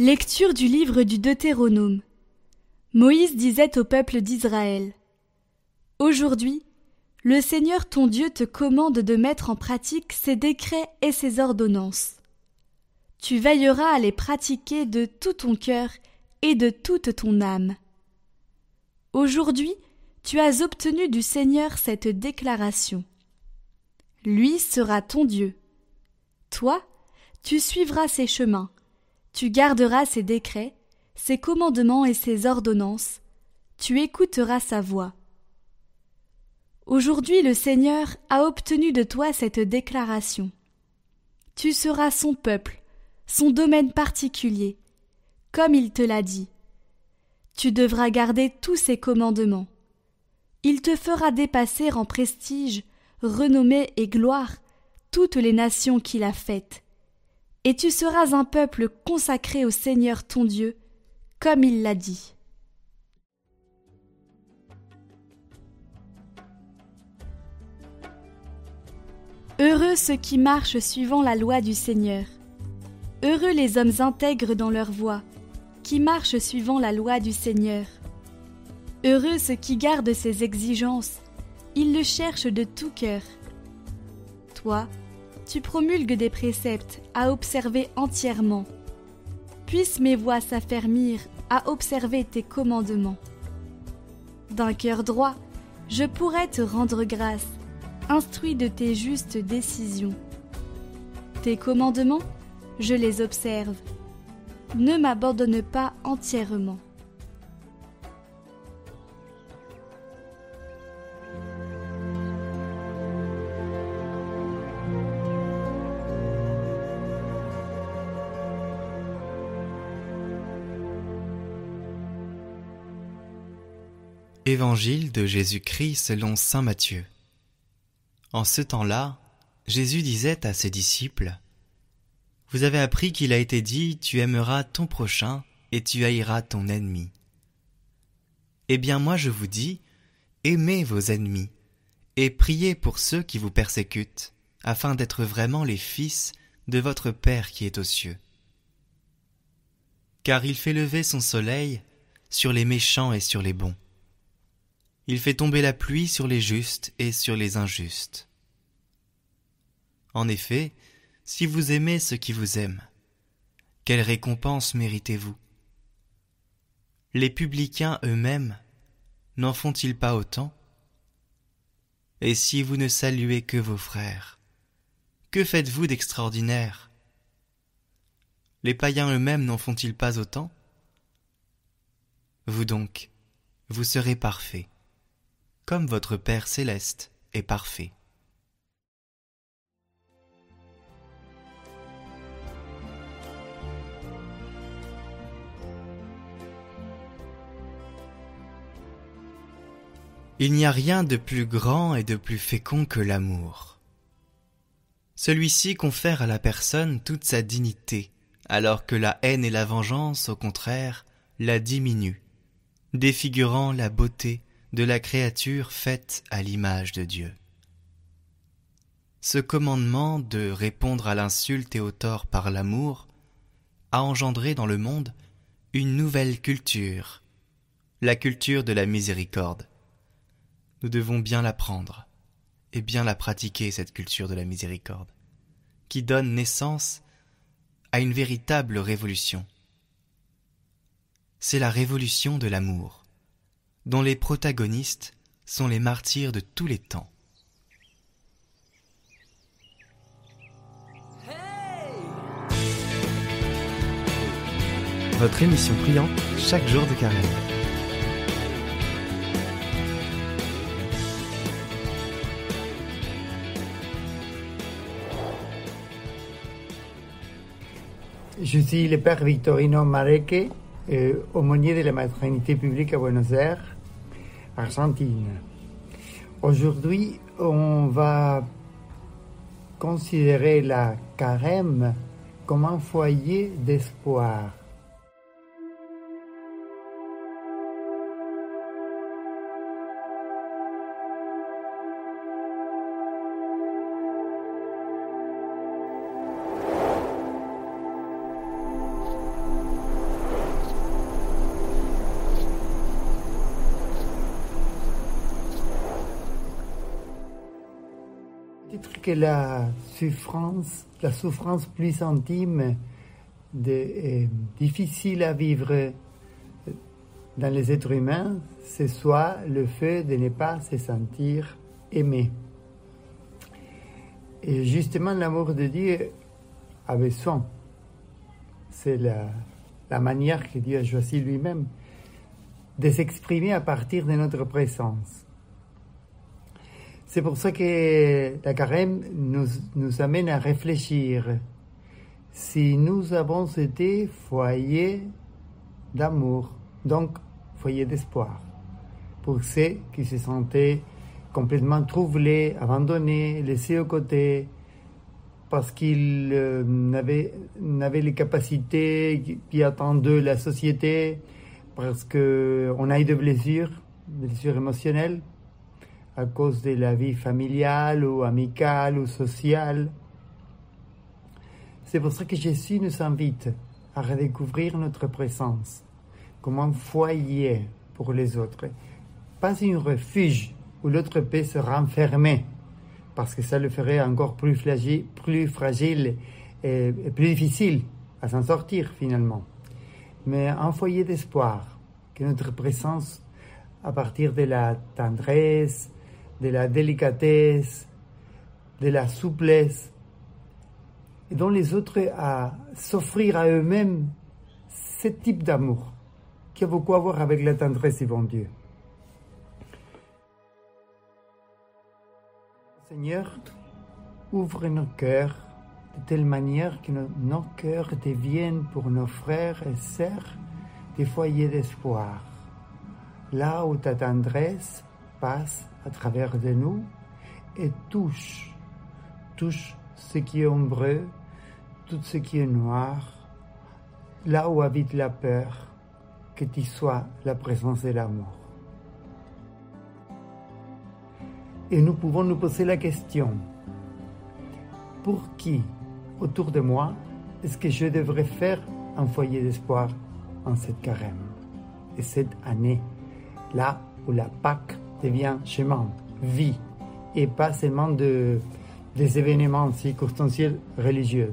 Lecture du livre du Deutéronome. Moïse disait au peuple d'Israël Aujourd'hui, le Seigneur ton Dieu te commande de mettre en pratique ses décrets et ses ordonnances. Tu veilleras à les pratiquer de tout ton cœur et de toute ton âme. Aujourd'hui, tu as obtenu du Seigneur cette déclaration. Lui sera ton Dieu. Toi, tu suivras ses chemins tu garderas ses décrets, ses commandements et ses ordonnances, tu écouteras sa voix. Aujourd'hui le Seigneur a obtenu de toi cette déclaration. Tu seras son peuple, son domaine particulier, comme il te l'a dit. Tu devras garder tous ses commandements. Il te fera dépasser en prestige, renommée et gloire toutes les nations qu'il a faites et tu seras un peuple consacré au Seigneur ton Dieu, comme il l'a dit. Heureux ceux qui marchent suivant la loi du Seigneur. Heureux les hommes intègres dans leur voie, qui marchent suivant la loi du Seigneur. Heureux ceux qui gardent ses exigences, ils le cherchent de tout cœur. Toi, tu promulgues des préceptes à observer entièrement. Puissent mes voix s'affermir à observer tes commandements. D'un cœur droit, je pourrais te rendre grâce, instruit de tes justes décisions. Tes commandements, je les observe. Ne m'abandonne pas entièrement. Évangile de Jésus-Christ selon Saint Matthieu. En ce temps-là, Jésus disait à ses disciples, Vous avez appris qu'il a été dit, Tu aimeras ton prochain et tu haïras ton ennemi. Eh bien moi je vous dis, aimez vos ennemis, et priez pour ceux qui vous persécutent, afin d'être vraiment les fils de votre Père qui est aux cieux. Car il fait lever son soleil sur les méchants et sur les bons il fait tomber la pluie sur les justes et sur les injustes. En effet, si vous aimez ceux qui vous aiment, quelle récompense méritez-vous? Les publicains eux-mêmes n'en font-ils pas autant? Et si vous ne saluez que vos frères, que faites-vous d'extraordinaire? Les païens eux-mêmes n'en font-ils pas autant? Vous donc, vous serez parfaits comme votre Père céleste est parfait. Il n'y a rien de plus grand et de plus fécond que l'amour. Celui-ci confère à la personne toute sa dignité, alors que la haine et la vengeance, au contraire, la diminuent, défigurant la beauté de la créature faite à l'image de Dieu. Ce commandement de répondre à l'insulte et au tort par l'amour a engendré dans le monde une nouvelle culture, la culture de la miséricorde. Nous devons bien l'apprendre et bien la pratiquer, cette culture de la miséricorde, qui donne naissance à une véritable révolution. C'est la révolution de l'amour dont les protagonistes sont les martyrs de tous les temps. Votre émission priante chaque jour de carême. Je suis le père Victorino Mareque, euh, aumônier de la maternité publique à Buenos Aires. Argentine. Aujourd'hui, on va considérer la carême comme un foyer d'espoir. Que la souffrance, la souffrance plus intime est difficile à vivre dans les êtres humains, c'est soit le fait de ne pas se sentir aimé. Et justement, l'amour de Dieu a besoin. C'est la, la manière que Dieu a choisi lui-même de s'exprimer à partir de notre présence. C'est pour ça que la carême nous, nous amène à réfléchir. Si nous avons été foyer d'amour, donc foyer d'espoir, pour ceux qui se sentaient complètement troublés, abandonnés, laissés aux côtés, parce qu'ils euh, n'avaient, les capacités qui attendent de la société, parce qu'on a eu des blessures, blessures émotionnelles, à cause de la vie familiale ou amicale ou sociale. C'est pour ça que Jésus nous invite à redécouvrir notre présence comme un foyer pour les autres, pas un refuge où l'autre peut se renfermer, parce que ça le ferait encore plus fragile, plus fragile et, plus difficile à s'en sortir finalement. Mais un foyer d'espoir, que notre présence, à partir de la tendresse, de la délicatesse, de la souplesse, et dont les autres à s'offrir à eux-mêmes ce type d'amour qui a beaucoup à voir avec la tendresse du bon Dieu. Seigneur, ouvre nos cœurs de telle manière que nos, cœurs deviennent pour nos frères et sœurs des foyers d'espoir, là où ta tendresse passe à travers de nous et touche, touche ce qui est ombreux, tout ce qui est noir, là où habite la peur, que tu sois la présence de l'amour. Et nous pouvons nous poser la question, pour qui autour de moi est-ce que je devrais faire un foyer d'espoir en cette carême et cette année, là où la Pâque devient chemin, vie, et pas seulement de, des événements circonstanciels religieux.